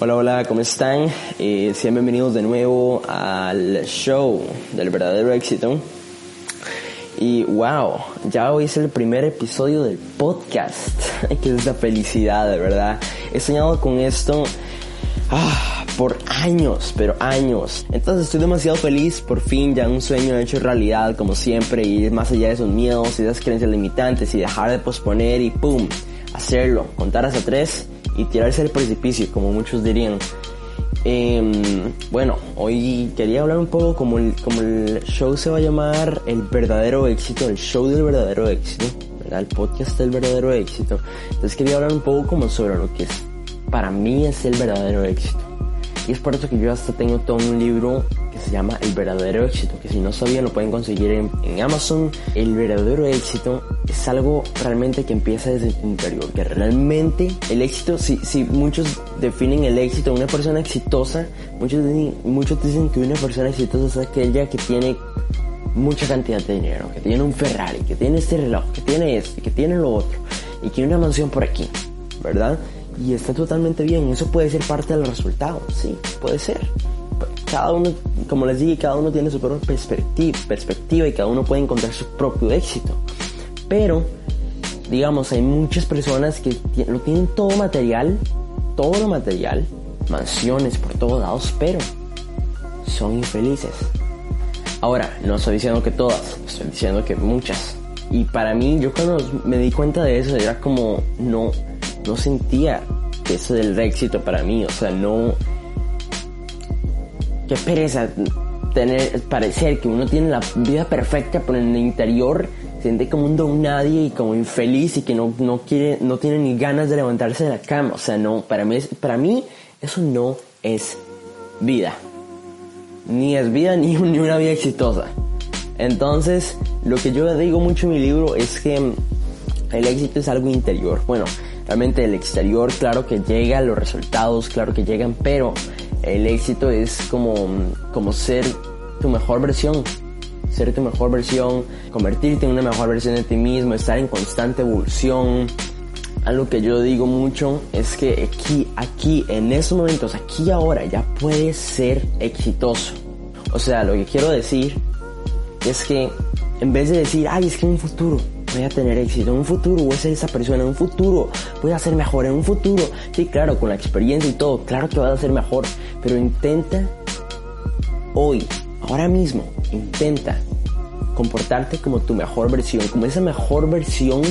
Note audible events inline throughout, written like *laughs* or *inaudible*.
Hola, hola, ¿cómo están? Eh, sean bienvenidos de nuevo al show del verdadero éxito. Y wow, ya hoy es el primer episodio del podcast. *laughs* que es la felicidad, de verdad. He soñado con esto ah, por años, pero años. Entonces estoy demasiado feliz, por fin ya un sueño hecho realidad, como siempre, ir más allá de esos miedos y esas creencias limitantes y dejar de posponer y ¡pum! Hacerlo, contar hasta tres y tirarse al precipicio, como muchos dirían. Em, bueno, hoy quería hablar un poco como el, como el show se va a llamar El verdadero éxito, el show del verdadero éxito, ¿verdad? El podcast del verdadero éxito. Entonces quería hablar un poco como sobre lo que es, para mí es el verdadero éxito. Y es por eso que yo hasta tengo todo un libro que se llama El verdadero éxito, que si no sabían lo pueden conseguir en, en Amazon. El verdadero éxito es algo realmente que empieza desde tu interior, que realmente el éxito, si, si muchos definen el éxito de una persona exitosa, muchos, muchos dicen que una persona exitosa es aquella que tiene mucha cantidad de dinero, que tiene un Ferrari, que tiene este reloj, que tiene esto, que tiene lo otro, y que tiene una mansión por aquí, ¿verdad? Y está totalmente bien. Eso puede ser parte del resultado, sí, puede ser. Cada uno, como les dije, cada uno tiene su propia perspectiva, perspectiva y cada uno puede encontrar su propio éxito. Pero, digamos, hay muchas personas que lo tienen todo material, todo lo material, mansiones por todos lados, pero son infelices. Ahora, no estoy diciendo que todas, estoy diciendo que muchas. Y para mí, yo cuando me di cuenta de eso, era como, no, no sentía que eso del éxito para mí, o sea, no... Qué pereza tener, parecer que uno tiene la vida perfecta, pero en el interior siente como un don nadie y como infeliz y que no, no quiere, no tiene ni ganas de levantarse de la cama, o sea, no, para mí, para mí eso no es vida. Ni es vida ni, *laughs* ni una vida exitosa. Entonces, lo que yo digo mucho en mi libro es que el éxito es algo interior. Bueno, Realmente el exterior, claro que llega, los resultados, claro que llegan, pero el éxito es como, como ser tu mejor versión. Ser tu mejor versión, convertirte en una mejor versión de ti mismo, estar en constante evolución. Algo que yo digo mucho es que aquí, aquí, en estos momentos, aquí ahora, ya puedes ser exitoso. O sea, lo que quiero decir es que en vez de decir, ay, es que en un futuro, voy a tener éxito en un futuro, voy a ser esa persona en un futuro, voy a ser mejor en un futuro. Sí, claro, con la experiencia y todo, claro que vas a ser mejor, pero intenta hoy, ahora mismo, intenta comportarte como tu mejor versión, como esa mejor versión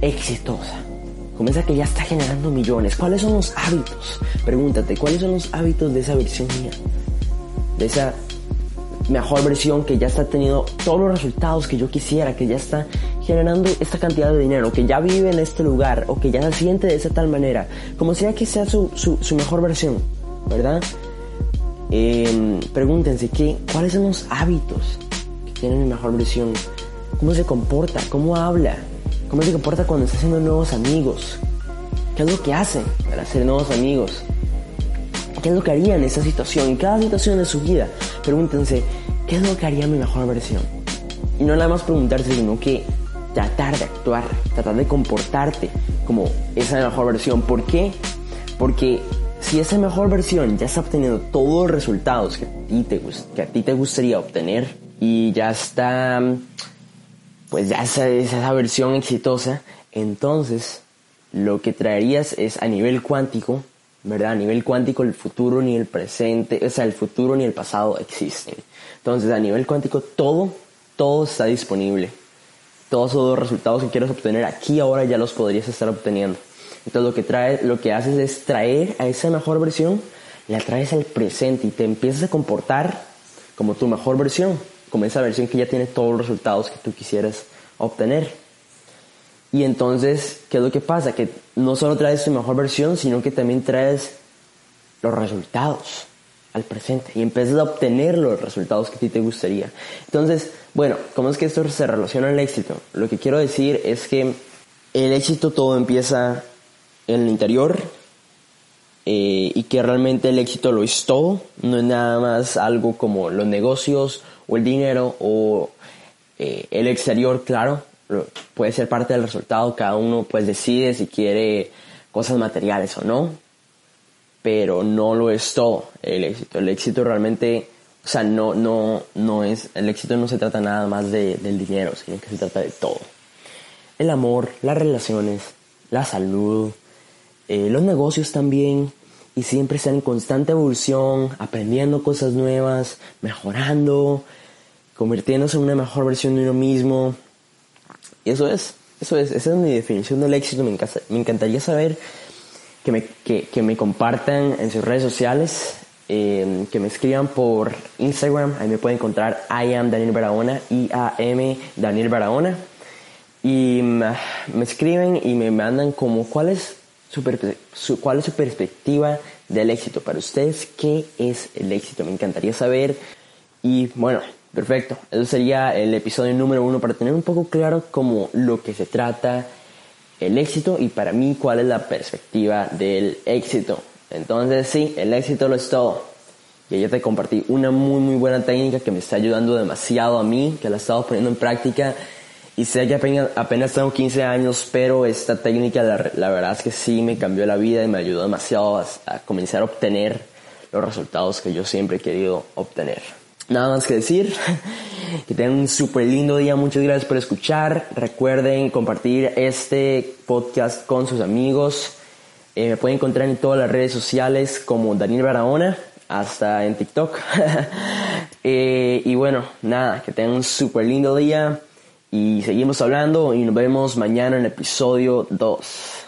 exitosa. Como esa que ya está generando millones. ¿Cuáles son los hábitos? Pregúntate, ¿cuáles son los hábitos de esa versión mía? De esa mejor versión que ya está teniendo todos los resultados que yo quisiera, que ya está generando esta cantidad de dinero, que ya vive en este lugar o que ya se siente de esa tal manera, como sea que sea su, su, mejor versión, ¿verdad? Em, pregúntense ¿qué, cuáles son los hábitos que tienen mi mejor versión, cómo se comporta, cómo habla, cómo se comporta cuando está haciendo nuevos amigos, qué es lo que hace para hacer nuevos amigos, qué es lo que haría en esa situación, en cada situación de su vida. Pregúntense, ¿qué es lo que haría mi mejor versión? Y no nada más preguntarse, sino que tratar de actuar, tratar de comportarte como esa mejor versión. ¿Por qué? Porque si esa mejor versión ya está obteniendo todos los resultados que a ti te, que a ti te gustaría obtener y ya está, pues ya esa, esa versión exitosa, entonces lo que traerías es a nivel cuántico, ¿verdad? A nivel cuántico el futuro ni el presente, o sea, el futuro ni el pasado existen. Entonces a nivel cuántico todo, todo está disponible todos esos resultados que quieres obtener aquí ahora ya los podrías estar obteniendo. Entonces lo que trae, lo que haces es traer a esa mejor versión, la traes al presente y te empiezas a comportar como tu mejor versión, como esa versión que ya tiene todos los resultados que tú quisieras obtener. Y entonces, ¿qué es lo que pasa? Que no solo traes tu mejor versión, sino que también traes los resultados al presente y empiezas a obtener los resultados que a ti te gustaría. Entonces, bueno, ¿cómo es que esto se relaciona al éxito? Lo que quiero decir es que el éxito todo empieza en el interior eh, y que realmente el éxito lo es todo, no es nada más algo como los negocios o el dinero o eh, el exterior, claro, puede ser parte del resultado, cada uno pues decide si quiere cosas materiales o no, pero no lo es todo el éxito. El éxito realmente, o sea, no, no, no es, el éxito no se trata nada más de, del dinero, sino que se trata de todo. El amor, las relaciones, la salud, eh, los negocios también, y siempre estar en constante evolución, aprendiendo cosas nuevas, mejorando, convirtiéndose en una mejor versión de uno mismo. Y eso es, eso es, esa es mi definición del éxito. Me, me encantaría saber que me, que, que me compartan en sus redes sociales, eh, que me escriban por Instagram, ahí me pueden encontrar I am Daniel Barahona, I-A-M Daniel Barahona. Y me escriben y me mandan como cuál es su, cuál es su perspectiva del éxito. Para ustedes, ¿qué es el éxito? Me encantaría saber. Y bueno, perfecto. Eso sería el episodio número uno para tener un poco claro como lo que se trata el éxito y para mí cuál es la perspectiva del éxito. Entonces sí, el éxito lo es todo. Y ya te compartí una muy muy buena técnica que me está ayudando demasiado a mí, que la he estado poniendo en práctica y sé que apenas, tengo 15 años, pero esta técnica la, verdad es que sí me cambió la vida y me ayudó demasiado a, comenzar a obtener los resultados que yo siempre he querido obtener. Nada más que decir, *laughs* que tengan un súper lindo día, muchas gracias por escuchar, recuerden compartir este podcast con sus amigos, eh, me pueden encontrar en todas las redes sociales como Daniel Barahona, hasta en TikTok. *laughs* Eh, y bueno, nada, que tengan un súper lindo día y seguimos hablando y nos vemos mañana en el episodio 2.